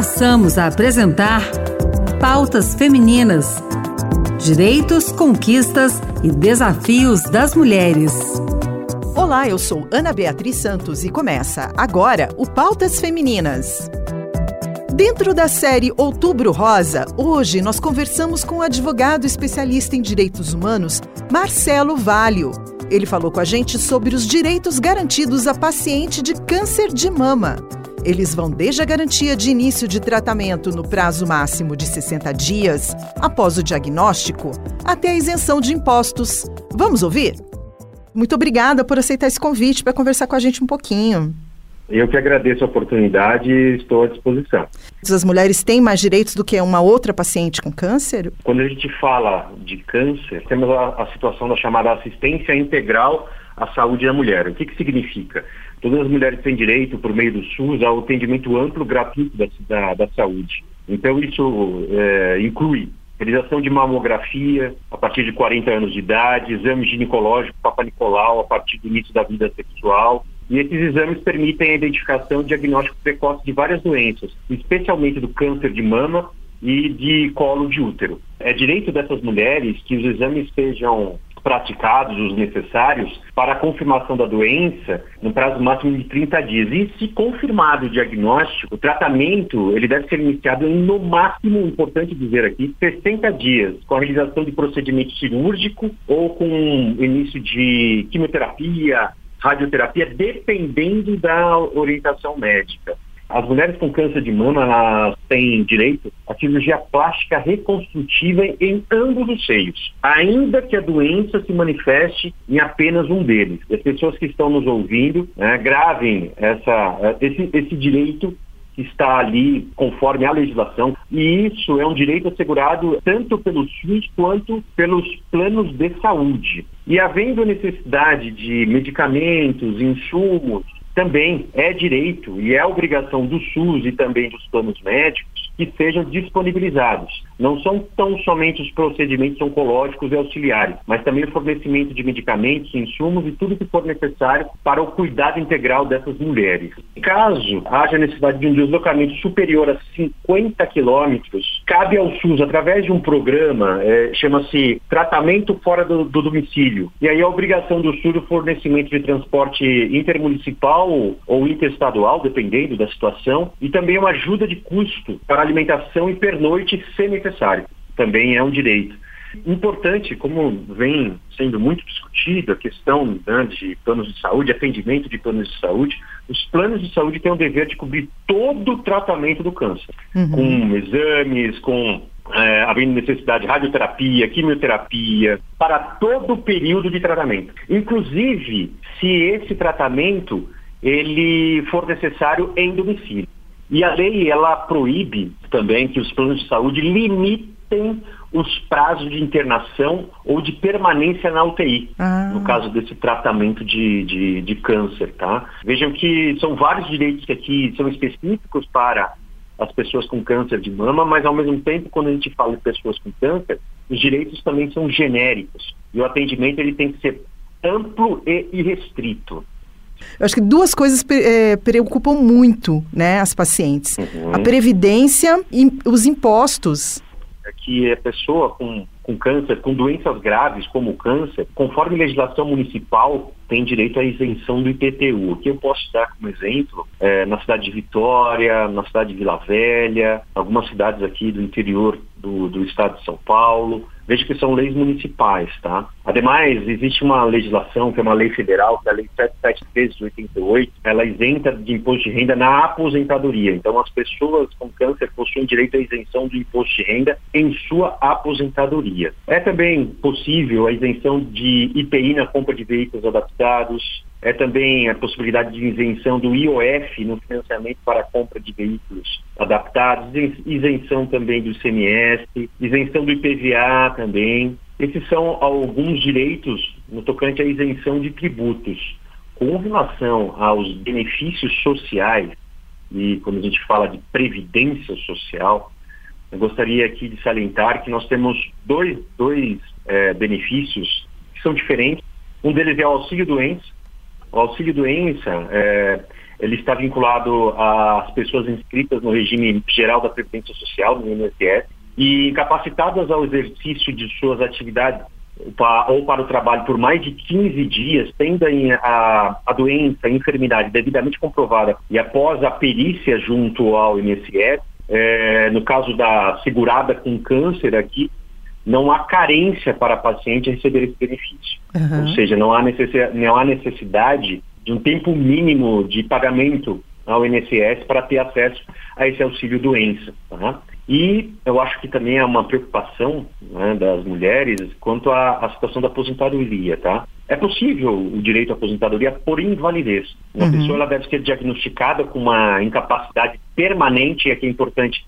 Passamos a apresentar Pautas Femininas: Direitos, Conquistas e Desafios das Mulheres. Olá, eu sou Ana Beatriz Santos e começa agora o Pautas Femininas. Dentro da série Outubro Rosa, hoje nós conversamos com o advogado especialista em direitos humanos, Marcelo Valho. Ele falou com a gente sobre os direitos garantidos a paciente de câncer de mama. Eles vão desde a garantia de início de tratamento no prazo máximo de 60 dias após o diagnóstico até a isenção de impostos. Vamos ouvir? Muito obrigada por aceitar esse convite para conversar com a gente um pouquinho. Eu que agradeço a oportunidade e estou à disposição. As mulheres têm mais direitos do que uma outra paciente com câncer? Quando a gente fala de câncer, temos a, a situação da chamada assistência integral à saúde da mulher. O que, que significa? Todas as mulheres têm direito, por meio do SUS, ao atendimento amplo gratuito da, da, da saúde. Então, isso é, inclui realização de mamografia a partir de 40 anos de idade, exame ginecológico Papa Nicolau a partir do início da vida sexual. E esses exames permitem a identificação e diagnóstico precoce de várias doenças, especialmente do câncer de mama e de colo de útero. É direito dessas mulheres que os exames sejam praticados os necessários para a confirmação da doença no prazo máximo de 30 dias. E se confirmado o diagnóstico, o tratamento ele deve ser iniciado em no máximo, importante dizer aqui, 60 dias, com a realização de procedimento cirúrgico ou com início de quimioterapia, radioterapia, dependendo da orientação médica. As mulheres com câncer de mama têm direito à cirurgia plástica reconstrutiva em ambos os seios, ainda que a doença se manifeste em apenas um deles. As pessoas que estão nos ouvindo né, gravem essa, esse, esse direito que está ali conforme a legislação, e isso é um direito assegurado tanto pelo SUS quanto pelos planos de saúde. E havendo necessidade de medicamentos, insumos, também é direito e é obrigação do SUS e também dos planos médicos que sejam disponibilizados. Não são tão somente os procedimentos oncológicos e auxiliares, mas também o fornecimento de medicamentos, insumos e tudo que for necessário para o cuidado integral dessas mulheres. Caso haja necessidade de um deslocamento superior a 50 quilômetros, cabe ao SUS, através de um programa, é, chama-se Tratamento Fora do, do Domicílio. E aí a obrigação do SUS o fornecimento de transporte intermunicipal ou interestadual, dependendo da situação, e também uma ajuda de custo para alimentação e pernoite se necessário. Também é um direito. Importante, como vem sendo muito discutido, a questão né, de planos de saúde, atendimento de planos de saúde, os planos de saúde têm o dever de cobrir todo o tratamento do câncer, uhum. com exames, com é, havendo necessidade de radioterapia, quimioterapia, para todo o período de tratamento. Inclusive, se esse tratamento ele for necessário em domicílio. E a lei ela proíbe também que os planos de saúde limitem os prazos de internação ou de permanência na UTI, ah. no caso desse tratamento de, de, de, câncer, tá? Vejam que são vários direitos que aqui são específicos para as pessoas com câncer de mama, mas ao mesmo tempo, quando a gente fala de pessoas com câncer, os direitos também são genéricos. E o atendimento ele tem que ser amplo e irrestrito. Eu acho que duas coisas é, preocupam muito né, as pacientes: uhum. a previdência e os impostos. É que a pessoa com, com câncer, com doenças graves como o câncer, conforme legislação municipal, tem direito à isenção do IPTU. O que eu posso dar como exemplo é, na cidade de Vitória, na cidade de Vila Velha, algumas cidades aqui do interior do, do estado de São Paulo. Veja que são leis municipais, tá? Ademais, existe uma legislação, que é uma lei federal, que é a Lei 773 de 88, ela isenta de imposto de renda na aposentadoria. Então, as pessoas com câncer possuem direito à isenção do imposto de renda em sua aposentadoria. É também possível a isenção de IPI na compra de veículos adaptados, é também a possibilidade de isenção do IOF no financiamento para a compra de veículos adaptados, isenção também do ICMS, isenção do IPVA também. Esses são alguns direitos no tocante à isenção de tributos. Com relação aos benefícios sociais, e quando a gente fala de previdência social, eu gostaria aqui de salientar que nós temos dois, dois é, benefícios que são diferentes. Um deles é o auxílio doença, o auxílio doença é, ele está vinculado às pessoas inscritas no regime geral da Previdência Social, no INSS, e incapacitadas ao exercício de suas atividades ou para o trabalho por mais de 15 dias, tendo a, a doença, a enfermidade devidamente comprovada e após a perícia junto ao INSS, é, no caso da segurada com câncer aqui, não há carência para a paciente receber esse benefício. Uhum. Ou seja, não há, necessidade, não há necessidade de um tempo mínimo de pagamento ao INSS para ter acesso a esse auxílio doença. Tá? E eu acho que também é uma preocupação né, das mulheres quanto à, à, situação da aposentadoria, tá? É possível o direito à aposentadoria por invalidez. Uma uhum. pessoa ela deve ser diagnosticada com uma incapacidade permanente, e aqui é importante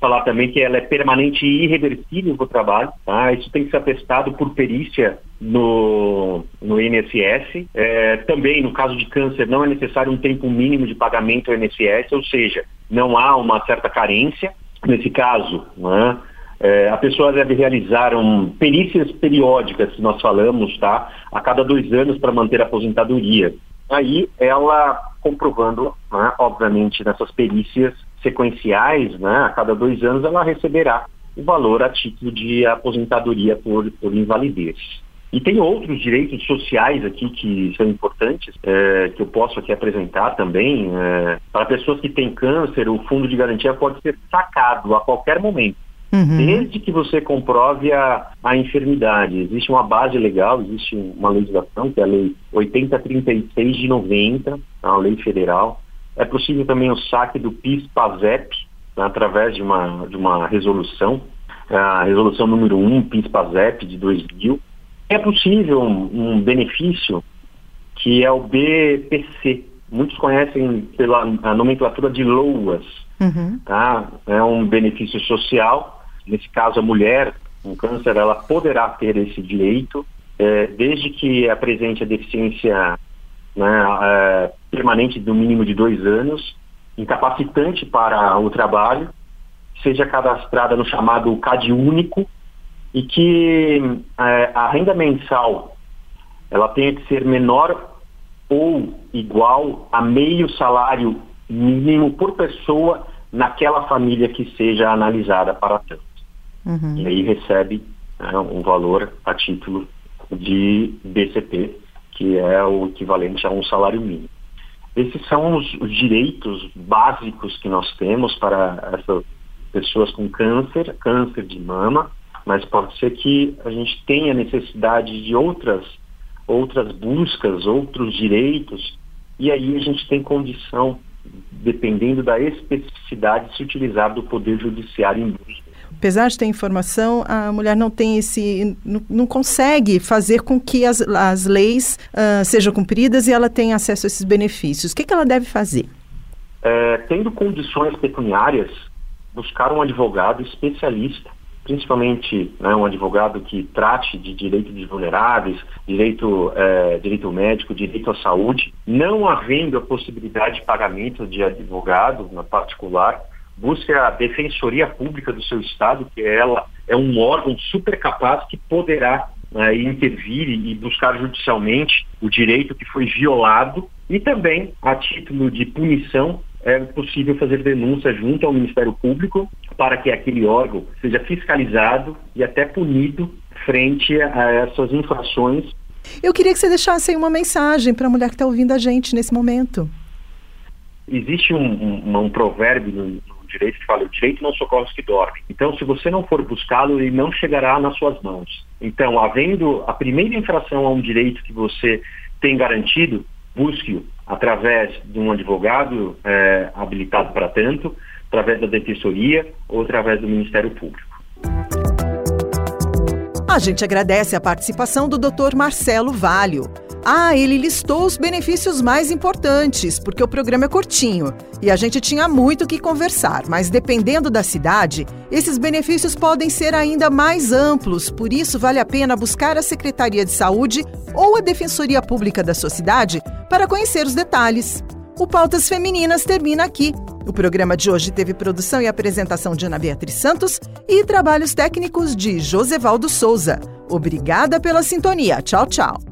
falar também que ela é permanente e irreversível no trabalho, tá? Isso tem que ser atestado por perícia no, no INSS. É, também, no caso de câncer, não é necessário um tempo mínimo de pagamento ao INSS, ou seja, não há uma certa carência. Nesse caso, né, é, a pessoa deve realizar um, perícias periódicas, que nós falamos, tá? a cada dois anos para manter a aposentadoria. Aí ela comprovando, né, obviamente, nessas perícias sequenciais, né, a cada dois anos ela receberá o valor a título de aposentadoria por, por invalidez. E tem outros direitos sociais aqui que são importantes, é, que eu posso aqui apresentar também. É, para pessoas que têm câncer, o fundo de garantia pode ser sacado a qualquer momento. Uhum. Desde que você comprove a, a enfermidade. Existe uma base legal, existe uma legislação, que é a Lei 8036 de 90, a lei federal. É possível também o saque do PIS-PASEP, né, através de uma, de uma resolução, a resolução número 1, PIS-PASEP, de 2000 é possível um, um benefício que é o BPC. Muitos conhecem pela nomenclatura de LOAS. Uhum. Tá? É um benefício social. Nesse caso, a mulher com câncer, ela poderá ter esse direito, é, desde que apresente a deficiência né, é, permanente do mínimo de dois anos, incapacitante para o trabalho, seja cadastrada no chamado CAD único, e que é, a renda mensal ela tenha que ser menor ou igual a meio salário mínimo por pessoa naquela família que seja analisada para tanto. Uhum. E aí recebe né, um valor a título de BCP, que é o equivalente a um salário mínimo. Esses são os, os direitos básicos que nós temos para essas pessoas com câncer, câncer de mama, mas pode ser que a gente tenha necessidade de outras, outras buscas, outros direitos, e aí a gente tem condição, dependendo da especificidade, de se utilizar do Poder Judiciário em busca. Apesar de ter informação, a mulher não tem esse, não, consegue fazer com que as, as leis uh, sejam cumpridas e ela tenha acesso a esses benefícios. O que, que ela deve fazer? É, tendo condições pecuniárias, buscar um advogado especialista principalmente né, um advogado que trate de direito de vulneráveis, direito, é, direito médico, direito à saúde, não havendo a possibilidade de pagamento de advogado na particular, busque a defensoria pública do seu estado, que ela é um órgão super capaz que poderá né, intervir e buscar judicialmente o direito que foi violado e também a título de punição é possível fazer denúncia junto ao Ministério Público para que aquele órgão seja fiscalizado e até punido frente a essas infrações. Eu queria que você deixasse aí uma mensagem para a mulher que está ouvindo a gente nesse momento. Existe um, um, um provérbio no, no, direito que fala: o direito não socorre os que dormem. Então, se você não for buscá-lo, ele não chegará nas suas mãos. Então, havendo a primeira infração a um direito que você tem garantido, busque-o através de um advogado é, habilitado para tanto, através da defensoria ou através do Ministério Público. A gente agradece a participação do Dr. Marcelo Valho. Ah, ele listou os benefícios mais importantes, porque o programa é curtinho e a gente tinha muito que conversar, mas dependendo da cidade, esses benefícios podem ser ainda mais amplos, por isso vale a pena buscar a Secretaria de Saúde ou a Defensoria Pública da sua cidade para conhecer os detalhes. O Pautas Femininas termina aqui. O programa de hoje teve produção e apresentação de Ana Beatriz Santos e trabalhos técnicos de Josevaldo Souza. Obrigada pela sintonia. Tchau, tchau.